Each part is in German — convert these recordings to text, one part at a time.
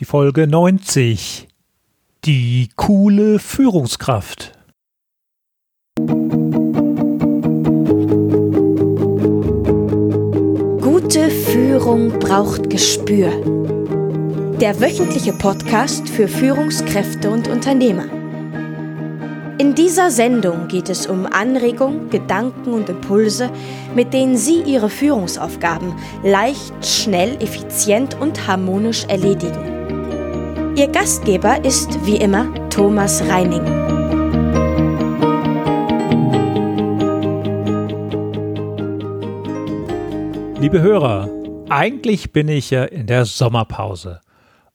die Folge 90. Die coole Führungskraft. Gute Führung braucht Gespür. Der wöchentliche Podcast für Führungskräfte und Unternehmer. In dieser Sendung geht es um Anregungen, Gedanken und Impulse, mit denen Sie Ihre Führungsaufgaben leicht, schnell, effizient und harmonisch erledigen. Ihr Gastgeber ist wie immer Thomas Reining. Liebe Hörer, eigentlich bin ich ja in der Sommerpause.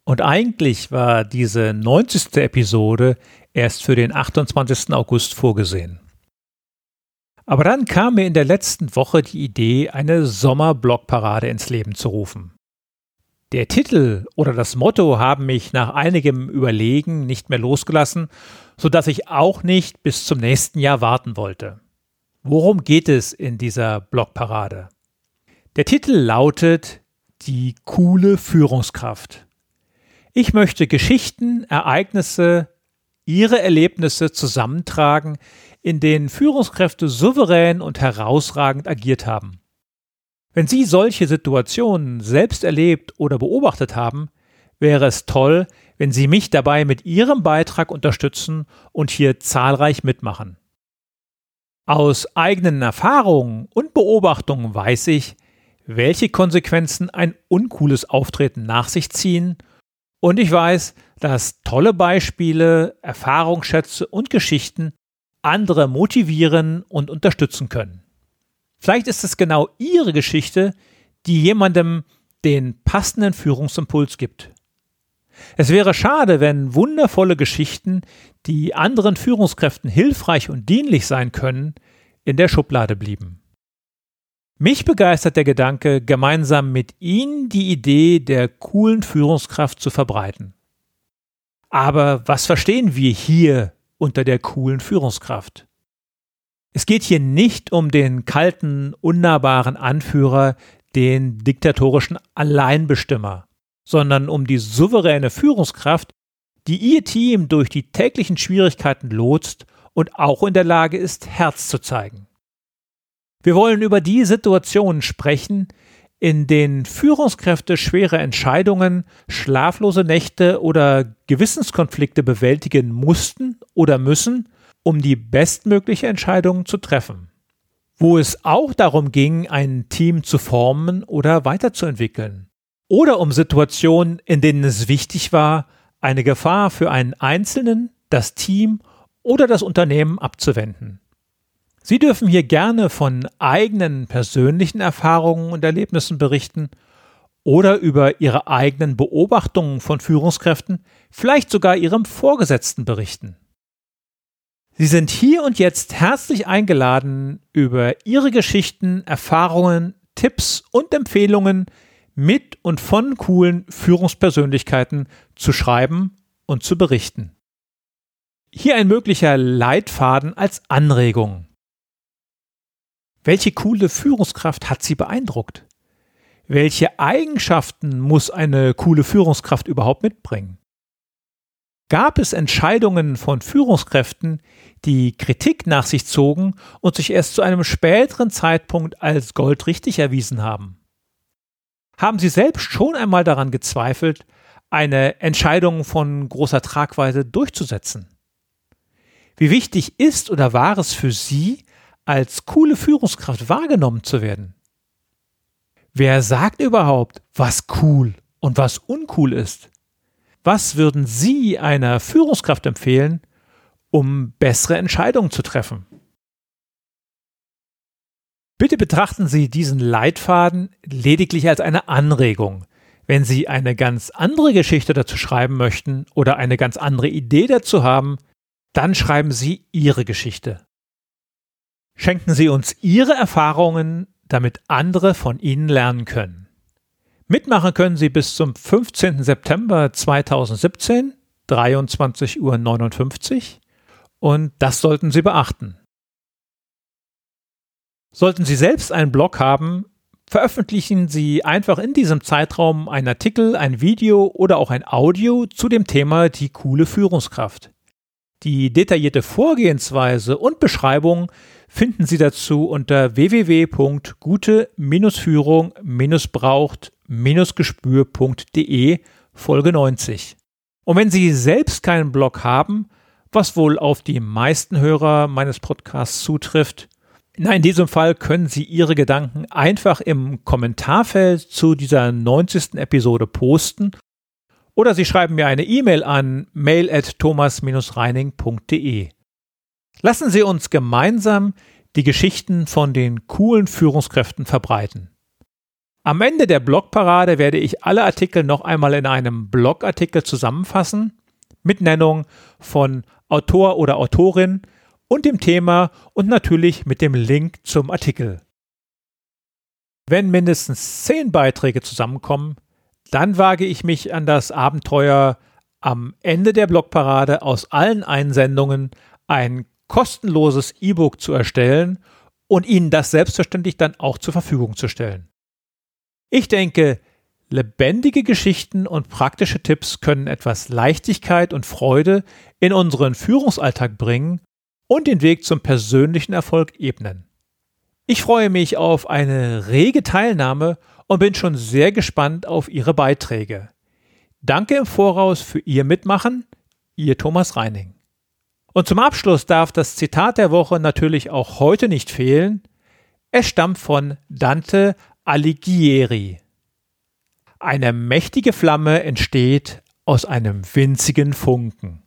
Und eigentlich war diese 90. Episode erst für den 28. August vorgesehen. Aber dann kam mir in der letzten Woche die Idee, eine Sommerblockparade ins Leben zu rufen. Der Titel oder das Motto haben mich nach einigem Überlegen nicht mehr losgelassen, so dass ich auch nicht bis zum nächsten Jahr warten wollte. Worum geht es in dieser Blockparade? Der Titel lautet Die coole Führungskraft. Ich möchte Geschichten, Ereignisse, ihre Erlebnisse zusammentragen, in denen Führungskräfte souverän und herausragend agiert haben. Wenn Sie solche Situationen selbst erlebt oder beobachtet haben, wäre es toll, wenn Sie mich dabei mit Ihrem Beitrag unterstützen und hier zahlreich mitmachen. Aus eigenen Erfahrungen und Beobachtungen weiß ich, welche Konsequenzen ein uncooles Auftreten nach sich ziehen und ich weiß, dass tolle Beispiele, Erfahrungsschätze und Geschichten andere motivieren und unterstützen können. Vielleicht ist es genau Ihre Geschichte, die jemandem den passenden Führungsimpuls gibt. Es wäre schade, wenn wundervolle Geschichten, die anderen Führungskräften hilfreich und dienlich sein können, in der Schublade blieben. Mich begeistert der Gedanke, gemeinsam mit Ihnen die Idee der coolen Führungskraft zu verbreiten. Aber was verstehen wir hier unter der coolen Führungskraft? Es geht hier nicht um den kalten, unnahbaren Anführer, den diktatorischen Alleinbestimmer, sondern um die souveräne Führungskraft, die ihr Team durch die täglichen Schwierigkeiten lotst und auch in der Lage ist, Herz zu zeigen. Wir wollen über die Situationen sprechen, in denen Führungskräfte schwere Entscheidungen, schlaflose Nächte oder Gewissenskonflikte bewältigen mussten oder müssen, um die bestmögliche Entscheidung zu treffen. Wo es auch darum ging, ein Team zu formen oder weiterzuentwickeln. Oder um Situationen, in denen es wichtig war, eine Gefahr für einen Einzelnen, das Team oder das Unternehmen abzuwenden. Sie dürfen hier gerne von eigenen persönlichen Erfahrungen und Erlebnissen berichten oder über Ihre eigenen Beobachtungen von Führungskräften, vielleicht sogar Ihrem Vorgesetzten berichten. Sie sind hier und jetzt herzlich eingeladen, über Ihre Geschichten, Erfahrungen, Tipps und Empfehlungen mit und von coolen Führungspersönlichkeiten zu schreiben und zu berichten. Hier ein möglicher Leitfaden als Anregung. Welche coole Führungskraft hat Sie beeindruckt? Welche Eigenschaften muss eine coole Führungskraft überhaupt mitbringen? Gab es Entscheidungen von Führungskräften, die Kritik nach sich zogen und sich erst zu einem späteren Zeitpunkt als goldrichtig erwiesen haben? Haben Sie selbst schon einmal daran gezweifelt, eine Entscheidung von großer Tragweite durchzusetzen? Wie wichtig ist oder war es für Sie, als coole Führungskraft wahrgenommen zu werden. Wer sagt überhaupt, was cool und was uncool ist? Was würden Sie einer Führungskraft empfehlen, um bessere Entscheidungen zu treffen? Bitte betrachten Sie diesen Leitfaden lediglich als eine Anregung. Wenn Sie eine ganz andere Geschichte dazu schreiben möchten oder eine ganz andere Idee dazu haben, dann schreiben Sie Ihre Geschichte. Schenken Sie uns Ihre Erfahrungen, damit andere von Ihnen lernen können. Mitmachen können Sie bis zum 15. September 2017, 23.59 Uhr und das sollten Sie beachten. Sollten Sie selbst einen Blog haben, veröffentlichen Sie einfach in diesem Zeitraum einen Artikel, ein Video oder auch ein Audio zu dem Thema die coole Führungskraft. Die detaillierte Vorgehensweise und Beschreibung finden Sie dazu unter www.gute-führung-braucht-gespür.de Folge 90. Und wenn Sie selbst keinen Blog haben, was wohl auf die meisten Hörer meines Podcasts zutrifft, na, in diesem Fall können Sie Ihre Gedanken einfach im Kommentarfeld zu dieser 90. Episode posten oder Sie schreiben mir eine E-Mail an mail at thomas-reining.de. Lassen Sie uns gemeinsam die Geschichten von den coolen Führungskräften verbreiten. Am Ende der Blogparade werde ich alle Artikel noch einmal in einem Blogartikel zusammenfassen, mit Nennung von Autor oder Autorin und dem Thema und natürlich mit dem Link zum Artikel. Wenn mindestens zehn Beiträge zusammenkommen, dann wage ich mich an das Abenteuer, am Ende der Blogparade aus allen Einsendungen ein kostenloses E-Book zu erstellen und Ihnen das selbstverständlich dann auch zur Verfügung zu stellen. Ich denke, lebendige Geschichten und praktische Tipps können etwas Leichtigkeit und Freude in unseren Führungsalltag bringen und den Weg zum persönlichen Erfolg ebnen. Ich freue mich auf eine rege Teilnahme und bin schon sehr gespannt auf Ihre Beiträge. Danke im Voraus für Ihr Mitmachen, Ihr Thomas Reining. Und zum Abschluss darf das Zitat der Woche natürlich auch heute nicht fehlen. Es stammt von Dante Alighieri. Eine mächtige Flamme entsteht aus einem winzigen Funken.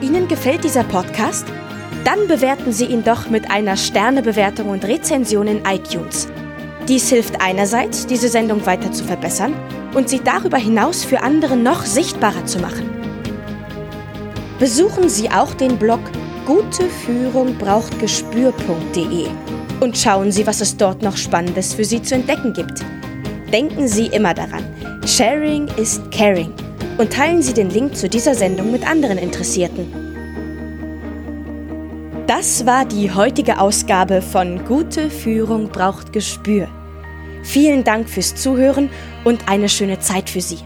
Ihnen gefällt dieser Podcast? Dann bewerten Sie ihn doch mit einer Sternebewertung und Rezension in iTunes. Dies hilft einerseits, diese Sendung weiter zu verbessern und sie darüber hinaus für andere noch sichtbarer zu machen. Besuchen Sie auch den Blog Gute Führung braucht Gespür.de und schauen Sie, was es dort noch Spannendes für Sie zu entdecken gibt. Denken Sie immer daran, Sharing ist Caring und teilen Sie den Link zu dieser Sendung mit anderen Interessierten. Das war die heutige Ausgabe von Gute Führung braucht Gespür. Vielen Dank fürs Zuhören und eine schöne Zeit für Sie.